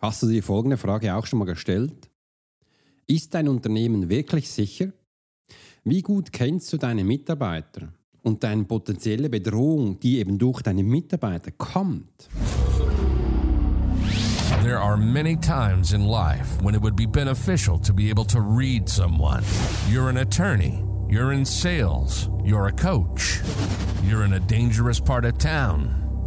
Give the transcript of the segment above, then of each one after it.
Hast du dir folgende Frage auch schon mal gestellt? Ist dein Unternehmen wirklich sicher? Wie gut kennst du deine Mitarbeiter und deine potenzielle Bedrohung, die eben durch deine Mitarbeiter kommt? There are many times in life when it would be beneficial to be able to read someone. You're an attorney, you're in sales, you're a coach, you're in a dangerous part of town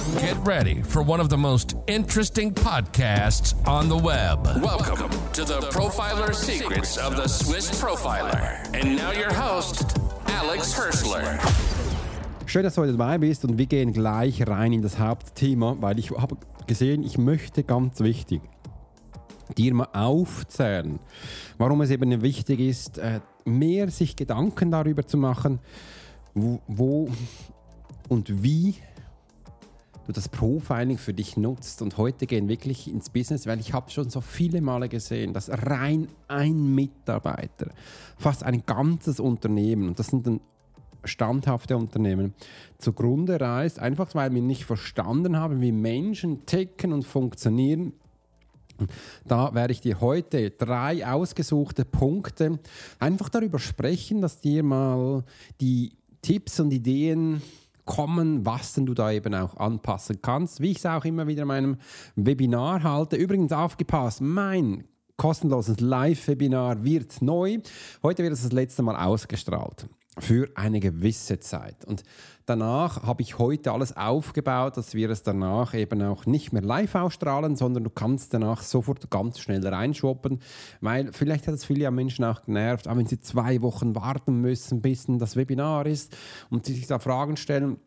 Get ready for one of the most interesting podcasts on the web. Welcome to the Profiler Secrets of the Swiss Profiler. And now your host, Alex Hirschler. Schön, dass du heute dabei bist und wir gehen gleich rein in das Hauptthema, weil ich habe gesehen, ich möchte ganz wichtig dir mal aufzählen, warum es eben wichtig ist, äh, mehr sich Gedanken darüber zu machen, wo, wo und wie du das Profiling für dich nutzt. Und heute gehen wirklich ins Business, weil ich habe schon so viele Male gesehen, dass rein ein Mitarbeiter, fast ein ganzes Unternehmen, und das sind dann standhafte Unternehmen zugrunde reist, einfach weil wir nicht verstanden haben, wie Menschen ticken und funktionieren. Da werde ich dir heute drei ausgesuchte Punkte einfach darüber sprechen, dass dir mal die Tipps und Ideen kommen, was denn du da eben auch anpassen kannst. Wie ich es auch immer wieder in meinem Webinar halte. Übrigens aufgepasst, mein kostenloses Live-Webinar wird neu. Heute wird es das letzte Mal ausgestrahlt für eine gewisse Zeit. Und danach habe ich heute alles aufgebaut, dass wir es danach eben auch nicht mehr live ausstrahlen, sondern du kannst danach sofort ganz schnell reinschwoppen, weil vielleicht hat es viele Menschen auch genervt, auch wenn sie zwei Wochen warten müssen, bis das Webinar ist und sie sich da Fragen stellen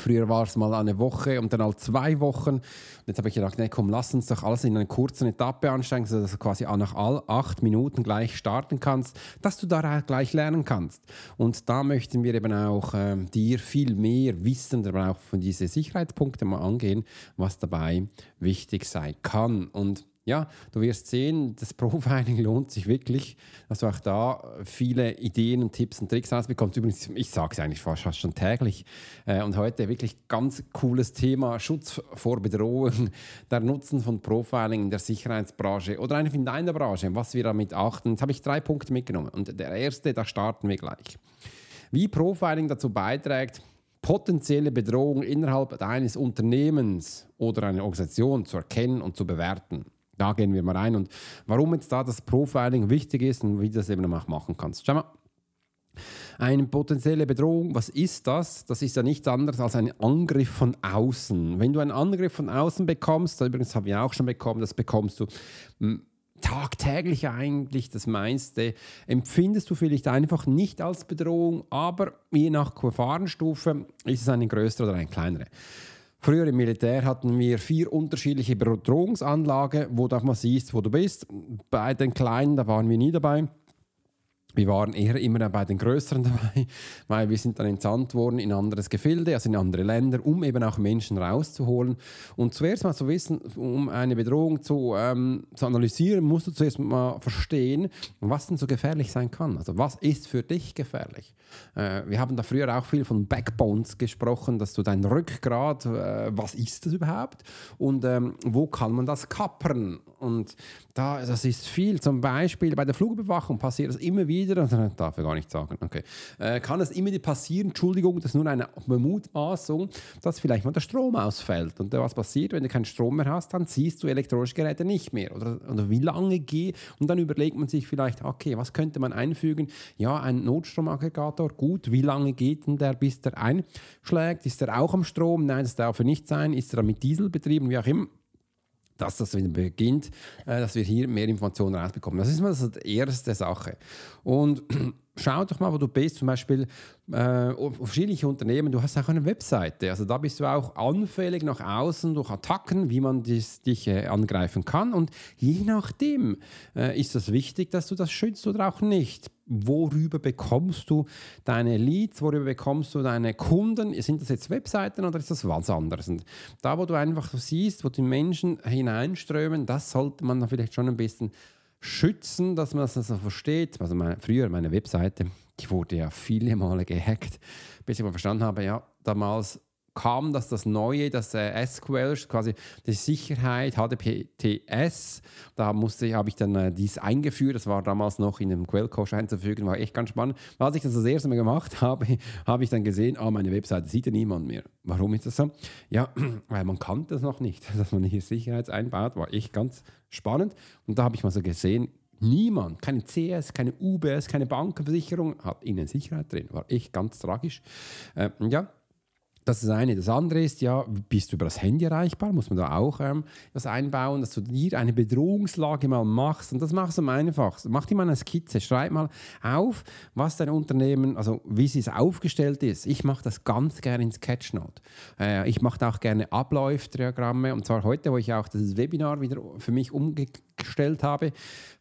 Früher war es mal eine Woche und dann halt zwei Wochen. Und jetzt habe ich gedacht, nee, komm, lass uns doch alles in einer kurzen Etappe ansteigen, sodass du quasi nach all acht Minuten gleich starten kannst, dass du da gleich lernen kannst. Und da möchten wir eben auch äh, dir viel mehr wissen, aber auch von diesen Sicherheitspunkten mal angehen, was dabei wichtig sein kann. Und ja, du wirst sehen, das Profiling lohnt sich wirklich, dass du auch da viele Ideen und Tipps und Tricks rausbekommst. Übrigens, ich sage es eigentlich fast schon täglich. Äh, und heute wirklich ganz cooles Thema: Schutz vor Bedrohung, der Nutzen von Profiling in der Sicherheitsbranche oder einfach in deiner Branche, was wir damit achten. Jetzt habe ich drei Punkte mitgenommen. Und der erste, da starten wir gleich. Wie Profiling dazu beiträgt, potenzielle Bedrohungen innerhalb eines Unternehmens oder einer Organisation zu erkennen und zu bewerten. Da gehen wir mal rein und warum jetzt da das Profiling wichtig ist und wie du das eben auch machen kannst. Schau mal. Eine potenzielle Bedrohung, was ist das? Das ist ja nichts anderes als ein Angriff von außen. Wenn du einen Angriff von außen bekommst, übrigens habe ich auch schon bekommen, das bekommst du hm, tagtäglich eigentlich das meiste, empfindest du vielleicht einfach nicht als Bedrohung, aber je nach Gefahrenstufe ist es eine größere oder eine kleinere. Früher im Militär hatten wir vier unterschiedliche Bedrohungsanlagen, wo du auch mal siehst, wo du bist. Bei den kleinen, da waren wir nie dabei. Wir waren eher immer bei den Größeren dabei, weil wir sind dann entsandt worden in anderes Gefilde, also in andere Länder, um eben auch Menschen rauszuholen. Und zuerst mal zu wissen, um eine Bedrohung zu, ähm, zu analysieren, musst du zuerst mal verstehen, was denn so gefährlich sein kann. Also was ist für dich gefährlich? Äh, wir haben da früher auch viel von Backbones gesprochen, dass du dein Rückgrat, äh, was ist das überhaupt? Und ähm, wo kann man das kappern? Und da, das ist viel. Zum Beispiel bei der Flugbewachung passiert es immer wieder, darf ich gar nicht sagen, okay, äh, kann es immer passieren, Entschuldigung, das ist nur eine Bemutmaßung, dass vielleicht mal der Strom ausfällt. Und was passiert, wenn du keinen Strom mehr hast, dann siehst du elektronische Geräte nicht mehr. Oder, oder wie lange geht, und dann überlegt man sich vielleicht, okay, was könnte man einfügen? Ja, ein Notstromaggregator, gut, wie lange geht denn der, bis der einschlägt? Ist der auch am Strom? Nein, das darf er nicht sein. Ist er mit Diesel betrieben, wie auch immer? Dass das wieder beginnt, äh, dass wir hier mehr Informationen rausbekommen. Das ist mal die erste Sache. Und schau doch mal, wo du bist, zum Beispiel äh, verschiedene Unternehmen, du hast auch eine Webseite, also da bist du auch anfällig nach außen durch Attacken, wie man dies, dich äh, angreifen kann und je nachdem äh, ist es wichtig, dass du das schützt oder auch nicht. Worüber bekommst du deine Leads, worüber bekommst du deine Kunden? Sind das jetzt Webseiten oder ist das was anderes? Und da, wo du einfach siehst, wo die Menschen hineinströmen, das sollte man vielleicht schon ein bisschen schützen, dass man das also versteht. Also meine, früher meine Webseite, die wurde ja viele Male gehackt, bis ich mal verstanden habe, ja, damals kam das das Neue, das äh, SQL, quasi die Sicherheit, HTTPS. Da musste, habe ich dann äh, dies eingeführt. Das war damals noch in einem Quellcode einzufügen, war echt ganz spannend. Als ich das das erste Mal gemacht habe, habe ich dann gesehen, ah, meine Webseite sieht ja niemand mehr. Warum ist das so? Ja, weil man kannte das noch nicht, dass man hier Sicherheit einbaut, war echt ganz spannend. Und da habe ich mal so gesehen, niemand, keine CS, keine UBS, keine Bankenversicherung hat ihnen Sicherheit drin. War echt ganz tragisch. Äh, ja, das ist das eine. Das andere ist ja, bist du über das Handy erreichbar? Muss man da auch ähm, das einbauen, dass du dir eine Bedrohungslage mal machst. Und das machst du am einfachsten. Mach dir mal eine Skizze. Schreib mal auf, was dein Unternehmen, also wie es aufgestellt ist. Ich mache das ganz gerne in Sketchnote. Äh, ich mache auch gerne Abläufdiagramme. Und zwar heute, wo ich auch das Webinar wieder für mich umgestellt habe,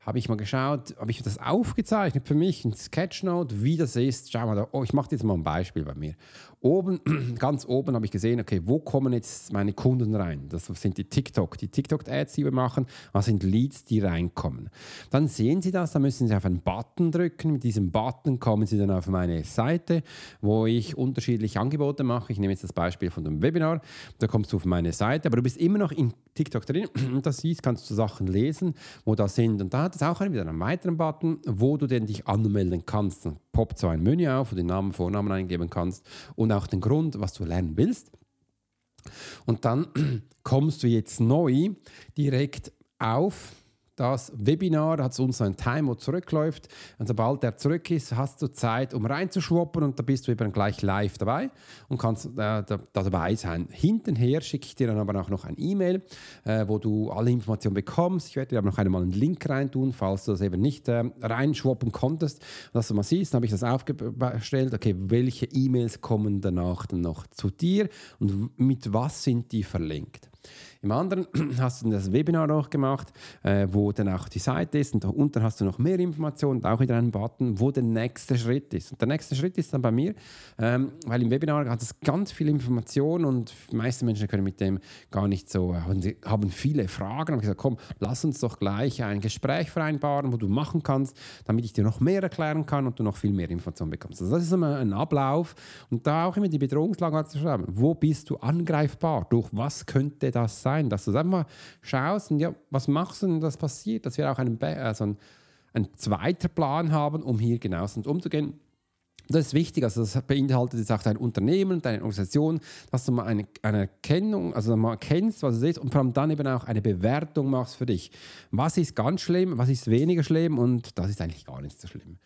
habe ich mal geschaut, habe ich das aufgezeichnet für mich in Sketchnote, wie das ist. Schau mal, da, oh, ich mache jetzt mal ein Beispiel bei mir. Oben, ganz oben habe ich gesehen, okay, wo kommen jetzt meine Kunden rein? Das sind die TikTok, die TikTok-Ads, die wir machen. Was sind Leads, die reinkommen? Dann sehen Sie das, da müssen Sie auf einen Button drücken. Mit diesem Button kommen Sie dann auf meine Seite, wo ich unterschiedliche Angebote mache. Ich nehme jetzt das Beispiel von dem Webinar. Da kommst du auf meine Seite, aber du bist immer noch in TikTok drin. Und das siehst, kannst du Sachen lesen, wo da sind. Und da hat es auch wieder einen weiteren Button, wo du denn dich anmelden kannst. Dann poppt so ein Menü auf, wo du den Namen, Vornamen eingeben kannst und auch den Grund, was du lernen willst. Und dann kommst du jetzt neu direkt auf das Webinar hat uns ein Timer, zurückläuft. Und sobald der zurück ist, hast du Zeit, um reinzuschwappen und da bist du eben gleich live dabei und kannst äh, da, dabei sein. Hintenher schicke ich dir dann aber auch noch ein E-Mail, äh, wo du alle Informationen bekommst. Ich werde dir aber noch einmal einen Link reintun, falls du das eben nicht äh, reinschwappen konntest. Dass du mal siehst, dann habe ich das aufgestellt, okay, welche E-Mails kommen danach dann noch zu dir und mit was sind die verlinkt. Im anderen hast du das Webinar noch gemacht, äh, wo dann auch die Seite ist und unten hast du noch mehr Informationen und auch wieder einen Button, wo der nächste Schritt ist. Und der nächste Schritt ist dann bei mir, ähm, weil im Webinar hat es ganz viel Information und die meisten Menschen können mit dem gar nicht so, äh, haben viele Fragen. Ich gesagt, komm, lass uns doch gleich ein Gespräch vereinbaren, wo du machen kannst, damit ich dir noch mehr erklären kann und du noch viel mehr Informationen bekommst. Also das ist immer ein Ablauf und da auch immer die Bedrohungslage zu schreiben. Wo bist du angreifbar? Durch was könnte das sein? dass du einfach schaust und ja, was machst du denn, das passiert, dass wir auch einen, also einen, einen zweiten Plan haben, um hier genauestens umzugehen. Das ist wichtig, also das beinhaltet jetzt auch dein Unternehmen, deine Organisation, dass du mal eine, eine Erkennung, also mal kennst, was es ist und vor allem dann eben auch eine Bewertung machst für dich. Was ist ganz schlimm, was ist weniger schlimm und das ist eigentlich gar nicht so schlimm.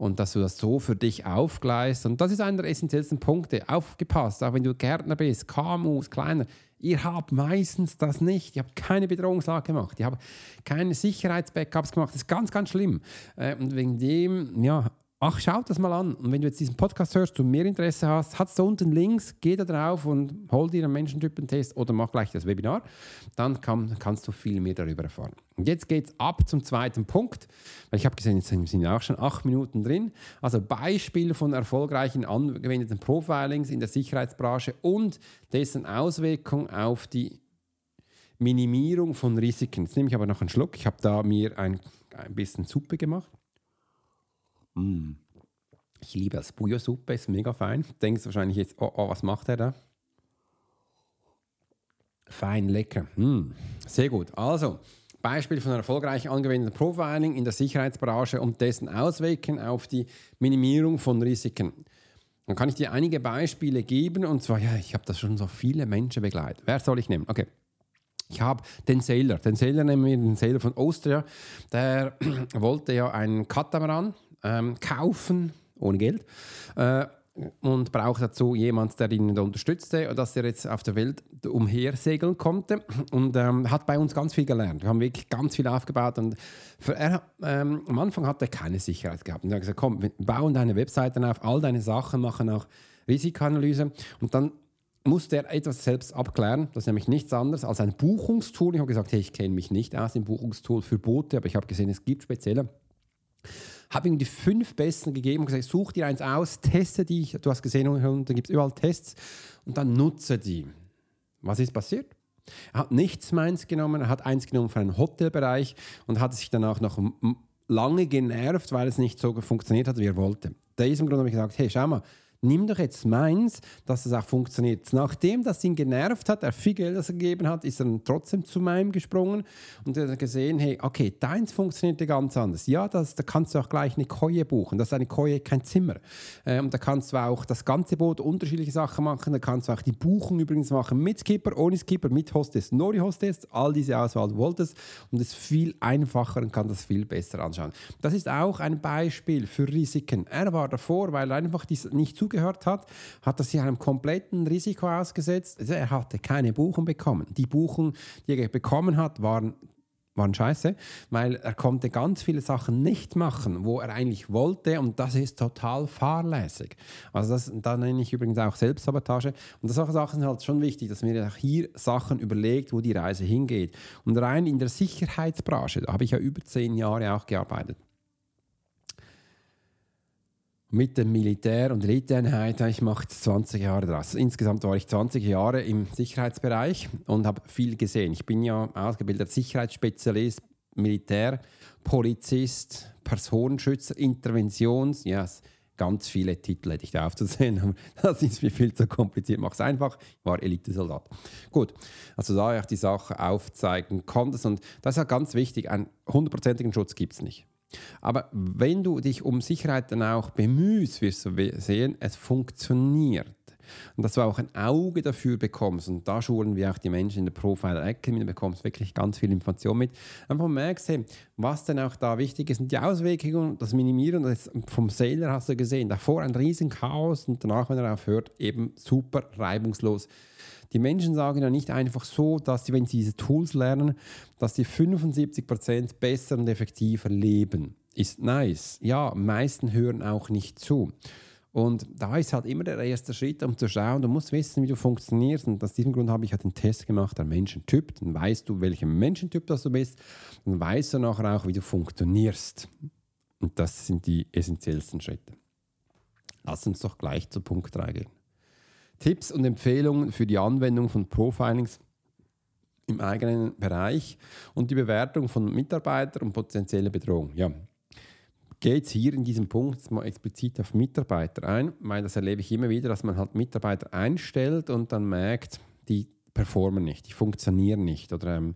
Und dass du das so für dich aufgleist und das ist einer der essentiellsten Punkte. Aufgepasst, auch wenn du Gärtner bist, KMUs, kleiner, Ihr habt meistens das nicht. Ihr habt keine Bedrohungslage gemacht. Ihr habt keine Sicherheitsbackups gemacht. Das ist ganz, ganz schlimm. Äh, und wegen dem, ja, ach, schaut das mal an. Und wenn du jetzt diesen Podcast hörst und mehr Interesse hast, hat es da unten links, geh da drauf und hol dir einen Menschentypentest oder mach gleich das Webinar. Dann kann, kannst du viel mehr darüber erfahren. Und jetzt geht es ab zum zweiten Punkt, ich habe gesehen, jetzt sind auch schon acht Minuten drin. Also Beispiele von erfolgreichen angewendeten Profilings in der Sicherheitsbranche und dessen Auswirkung auf die Minimierung von Risiken. Jetzt nehme ich aber noch einen Schluck. Ich habe da mir ein, ein bisschen Suppe gemacht. Mm. Ich liebe das. Bouillon-Suppe ist mega fein. Denkst wahrscheinlich jetzt, oh, oh, was macht er da? Fein, lecker. Mm. Sehr gut. Also, Beispiel von erfolgreich angewendeten Profiling in der Sicherheitsbranche und dessen Auswirkungen auf die Minimierung von Risiken. Dann kann ich dir einige Beispiele geben und zwar, ja, ich habe das schon so viele Menschen begleitet. Wer soll ich nehmen? Okay. Ich habe den Sailor. Den Sailor nehmen wir, den Sailor von Austria. Der wollte ja einen Katamaran ähm, kaufen, ohne Geld. Äh, und braucht dazu jemand, der ihn unterstützte, dass er jetzt auf der Welt umhersegeln konnte und ähm, hat bei uns ganz viel gelernt. Wir haben wirklich ganz viel aufgebaut und er, ähm, am Anfang hat er keine Sicherheit gehabt. Und er hat gesagt, komm, wir bauen deine Webseiten auf, all deine Sachen, machen auch Risikoanalyse und dann musste er etwas selbst abklären. Das ist nämlich nichts anderes als ein Buchungstool. Ich habe gesagt, hey, ich kenne mich nicht aus im Buchungstool für Boote, aber ich habe gesehen, es gibt spezielle habe ihm die fünf besten gegeben und gesagt, such dir eins aus, teste die. Du hast gesehen, da gibt es überall Tests und dann nutze die. Was ist passiert? Er hat nichts meins genommen, er hat eins genommen für einen Hotelbereich und hat sich danach noch lange genervt, weil es nicht so funktioniert hat, wie er wollte. Da ist im Grunde habe ich gesagt, hey, schau mal, nimm doch jetzt meins, dass es auch funktioniert. Nachdem das ihn genervt hat, er viel Geld gegeben hat, ist er dann trotzdem zu meinem gesprungen und hat gesehen, hey, okay, deins funktioniert ganz anders. Ja, das, da kannst du auch gleich eine Koje buchen. Das ist eine Koje, kein Zimmer. Ähm, da kannst du auch das ganze Boot unterschiedliche Sachen machen. Da kannst du auch die Buchung übrigens machen mit Skipper, ohne Skipper, mit Hostess, Nori Hostess, all diese Auswahl du wolltest und es ist viel einfacher und kann das viel besser anschauen. Das ist auch ein Beispiel für Risiken. Er war davor, weil er einfach nicht zu zugehört hat, hat er sich einem kompletten Risiko ausgesetzt. Also er hatte keine Buchung bekommen. Die Buchung, die er bekommen hat, waren waren scheiße, weil er konnte ganz viele Sachen nicht machen, wo er eigentlich wollte und das ist total fahrlässig. Also das, da nenne ich übrigens auch Selbstsabotage und solche Sachen sind halt schon wichtig, dass man auch hier Sachen überlegt, wo die Reise hingeht. Und rein in der Sicherheitsbranche, da habe ich ja über zehn Jahre auch gearbeitet mit dem Militär und Eliteeinheit, ich mache 20 Jahre draus. Insgesamt war ich 20 Jahre im Sicherheitsbereich und habe viel gesehen. Ich bin ja ausgebildeter Sicherheitsspezialist, Militär, Polizist, Personenschützer, Interventions, yes, ganz viele Titel hätte ich da aufzusehen, das ist mir viel zu kompliziert. Mach es einfach, ich war Elitesoldat. Gut, also da ich die Sache aufzeigen konnte und das ist ja ganz wichtig, einen hundertprozentigen Schutz gibt es nicht. Aber wenn du dich um Sicherheit dann auch bemühst, wirst du sehen, es funktioniert. Und dass du auch ein Auge dafür bekommst. Und da schulen wir auch die Menschen in der Profiler Academy. Du bekommst wirklich ganz viel Information mit. Einfach merkst, hey, was denn auch da wichtig ist. Und die Auswirkungen, das Minimieren, das vom Sailor hast du gesehen. Davor ein riesen Chaos und danach, wenn er aufhört, eben super reibungslos. Die Menschen sagen ja nicht einfach so, dass sie, wenn sie diese Tools lernen, dass sie 75% besser und effektiver leben. Ist nice. Ja, meisten hören auch nicht zu. Und da ist halt immer der erste Schritt, um zu schauen, du musst wissen, wie du funktionierst. Und aus diesem Grund habe ich halt den Test gemacht, der Menschentyp. Dann weißt du, welcher Menschentyp das du bist. Dann weißt du nachher auch, wie du funktionierst. Und das sind die essentiellsten Schritte. Lass uns doch gleich zu Punkt 3 gehen. Tipps und Empfehlungen für die Anwendung von Profilings im eigenen Bereich und die Bewertung von Mitarbeitern und potenzielle Bedrohung. Ja, geht es hier in diesem Punkt mal explizit auf Mitarbeiter ein, weil das erlebe ich immer wieder, dass man halt Mitarbeiter einstellt und dann merkt, die performen nicht, die funktionieren nicht oder ähm,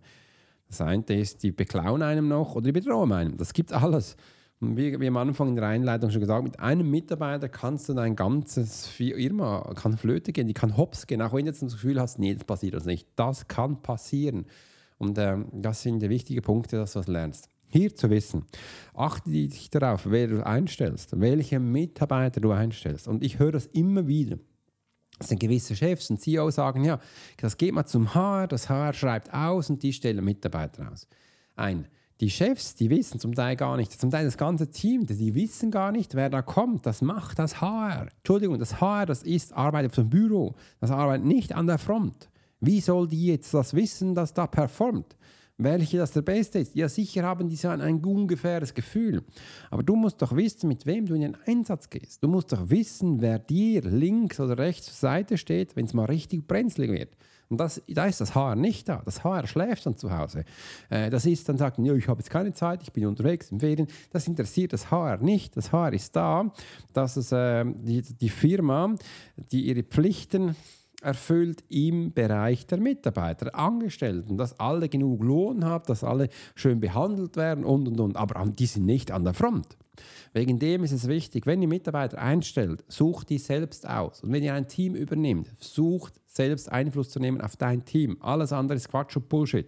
das eine ist, die beklauen einem noch oder die bedrohen einem. Das gibt alles. Und wie, wie am Anfang in der Einleitung schon gesagt, mit einem Mitarbeiter kannst du dein ganzes Firma kann Flöte gehen, die kann hops gehen, auch wenn du jetzt das Gefühl hast, nee, das passiert uns nicht. Das kann passieren. Und ähm, das sind die wichtigen Punkte, dass du das lernst. Hier zu wissen, achte dich darauf, wer du einstellst, welche Mitarbeiter du einstellst. Und ich höre das immer wieder. Das sind gewisse Chefs und CEOs sagen, ja, das geht mal zum HR, das HR schreibt aus und die stellen Mitarbeiter aus. Ein die Chefs, die wissen zum Teil gar nicht, zum Teil das ganze Team, die wissen gar nicht, wer da kommt. Das macht das HR. Entschuldigung, das HR, das ist Arbeit auf dem Büro. Das arbeitet nicht an der Front. Wie soll die jetzt das wissen, dass da performt? Welche das der Beste ist? Ja, sicher haben die so ein, ein ungefähres Gefühl. Aber du musst doch wissen, mit wem du in den Einsatz gehst. Du musst doch wissen, wer dir links oder rechts zur Seite steht, wenn es mal richtig brenzlig wird. Und das, da ist das HR nicht da. Das HR schläft dann zu Hause. Äh, das ist dann sagt, ich habe jetzt keine Zeit, ich bin unterwegs im Ferien. Das interessiert das HR nicht. Das HR ist da, dass es äh, die, die Firma, die ihre Pflichten erfüllt im Bereich der Mitarbeiter, Angestellten, dass alle genug Lohn haben, dass alle schön behandelt werden und und und. Aber die sind nicht an der Front. Wegen dem ist es wichtig, wenn ihr Mitarbeiter einstellt, sucht die selbst aus. Und wenn ihr ein Team übernimmt, sucht selbst Einfluss zu nehmen auf dein Team. Alles andere ist Quatsch und Bullshit.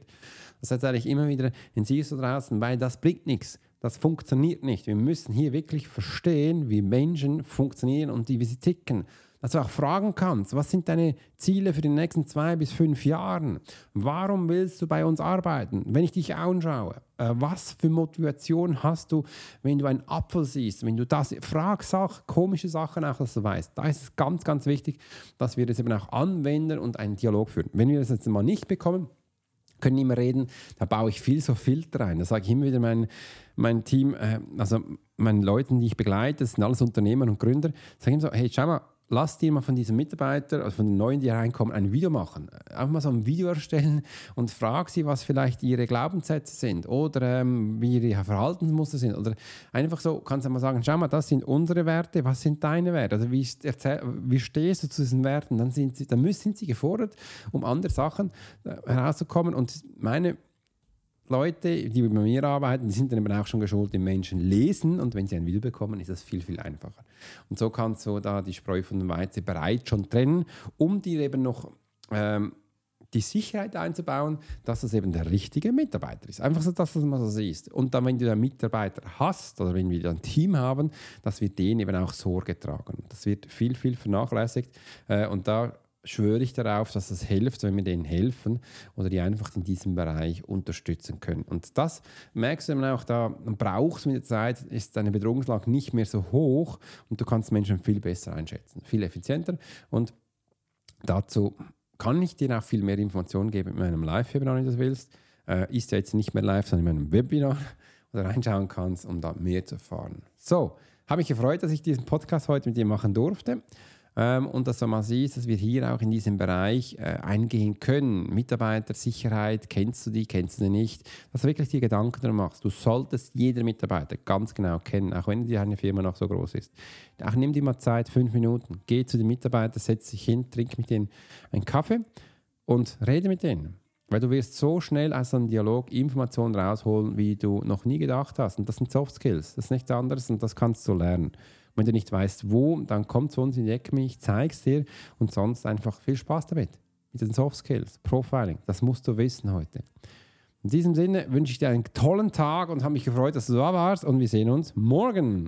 Das erzähle ich immer wieder in CISO draußen, weil das bringt nichts. Das funktioniert nicht. Wir müssen hier wirklich verstehen, wie Menschen funktionieren und wie sie ticken dass du auch fragen kannst, was sind deine Ziele für die nächsten zwei bis fünf Jahre? Warum willst du bei uns arbeiten? Wenn ich dich anschaue, äh, was für Motivation hast du, wenn du einen Apfel siehst? Wenn du das, frag Sachen, komische Sachen auch, dass du weißt. Da ist es ganz, ganz wichtig, dass wir das eben auch anwenden und einen Dialog führen. Wenn wir das jetzt mal nicht bekommen, können immer reden, da baue ich viel so Filter ein. Da sage ich immer wieder mein, mein Team, äh, also meinen Leuten, die ich begleite, das sind alles Unternehmer und Gründer, sage ich immer so, hey, schau mal, lass dir mal von diesem Mitarbeiter, also von den Neuen, die reinkommen, ein Video machen. Einfach mal so ein Video erstellen und frag sie, was vielleicht ihre Glaubenssätze sind oder ähm, wie ihre Verhaltensmuster sind. Oder einfach so kannst du mal sagen, schau mal, das sind unsere Werte, was sind deine Werte? Also wie, erzähl, wie stehst du zu diesen Werten? Dann sind sie, dann müssen, sind sie gefordert, um andere Sachen äh, herauszukommen. Und meine Leute, die bei mir arbeiten, die sind dann eben auch schon geschult im Menschen lesen und wenn sie ein Video bekommen, ist das viel, viel einfacher. Und so kannst du da die Spreu von dem Weizen bereits schon trennen, um dir eben noch ähm, die Sicherheit einzubauen, dass das eben der richtige Mitarbeiter ist. Einfach so, dass das so siehst. Und dann, wenn du einen Mitarbeiter hast oder wenn wir ein Team haben, dass wir denen eben auch Sorge tragen. Das wird viel, viel vernachlässigt. Äh, und da schwöre ich darauf, dass es hilft, wenn wir denen helfen oder die einfach in diesem Bereich unterstützen können. Und das merkst du dann auch da, brauchst mit der Zeit, ist deine Bedrohungslage nicht mehr so hoch und du kannst Menschen viel besser einschätzen, viel effizienter. Und dazu kann ich dir auch viel mehr Informationen geben mit meinem Live-Webinar, wenn du das willst. Äh, ist ja jetzt nicht mehr live, sondern in meinem Webinar, wo du reinschauen kannst, um da mehr zu erfahren. So, habe mich gefreut, dass ich diesen Podcast heute mit dir machen durfte. Ähm, und dass du mal siehst, dass wir hier auch in diesem Bereich äh, eingehen können. Mitarbeitersicherheit, kennst du die, kennst du die nicht? Dass du wirklich dir Gedanken darüber machst. Du solltest jeder Mitarbeiter ganz genau kennen, auch wenn deine Firma noch so groß ist. Auch nimm dir mal Zeit, fünf Minuten. Geh zu den Mitarbeitern, setz dich hin, trink mit denen einen Kaffee und rede mit denen. Weil du wirst so schnell aus einem Dialog Informationen rausholen, wie du noch nie gedacht hast. Und das sind Soft Skills. Das ist nichts anderes und das kannst du lernen wenn du nicht weißt, wo, dann komm zu uns in die Ecke, ich zeige es dir und sonst einfach viel Spaß damit. Mit den Soft Skills, Profiling, das musst du wissen heute. In diesem Sinne wünsche ich dir einen tollen Tag und habe mich gefreut, dass du da warst und wir sehen uns morgen.